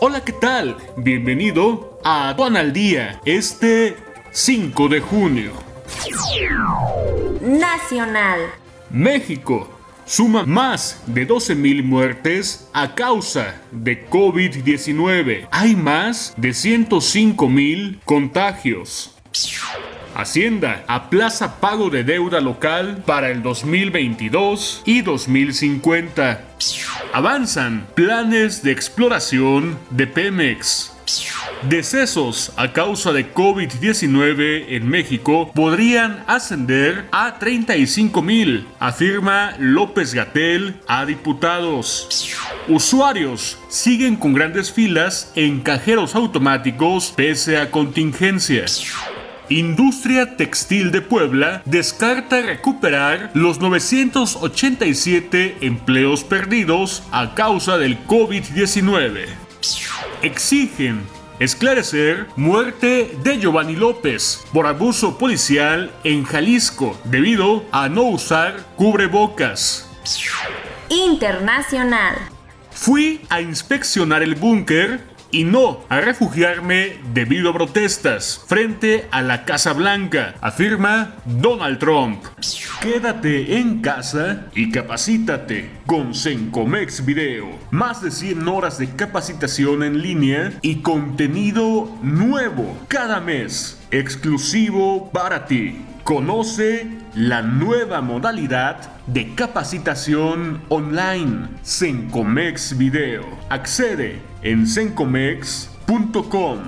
Hola, ¿qué tal? Bienvenido a Aduan al Día, este 5 de junio. Nacional. México suma más de 12.000 muertes a causa de COVID-19. Hay más de 105.000 contagios. Hacienda aplaza pago de deuda local para el 2022 y 2050. Avanzan planes de exploración de Pemex. Decesos a causa de COVID-19 en México podrían ascender a 35 mil, afirma López Gatel a diputados. Usuarios siguen con grandes filas en cajeros automáticos pese a contingencias. Industria Textil de Puebla descarta recuperar los 987 empleos perdidos a causa del COVID-19. Exigen esclarecer muerte de Giovanni López por abuso policial en Jalisco debido a no usar cubrebocas. Internacional. Fui a inspeccionar el búnker y no a refugiarme debido a protestas frente a la Casa Blanca, afirma Donald Trump. Quédate en casa y capacítate con Sencomex Video. Más de 100 horas de capacitación en línea y contenido nuevo cada mes, exclusivo para ti. Conoce la nueva modalidad de capacitación online, Sencomex Video. Accede en sencomex.com.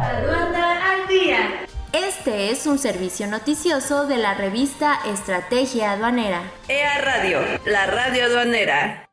Aduana al día. Este es un servicio noticioso de la revista Estrategia Aduanera. EA Radio, la radio aduanera.